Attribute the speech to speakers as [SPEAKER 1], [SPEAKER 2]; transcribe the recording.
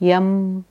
[SPEAKER 1] Yum.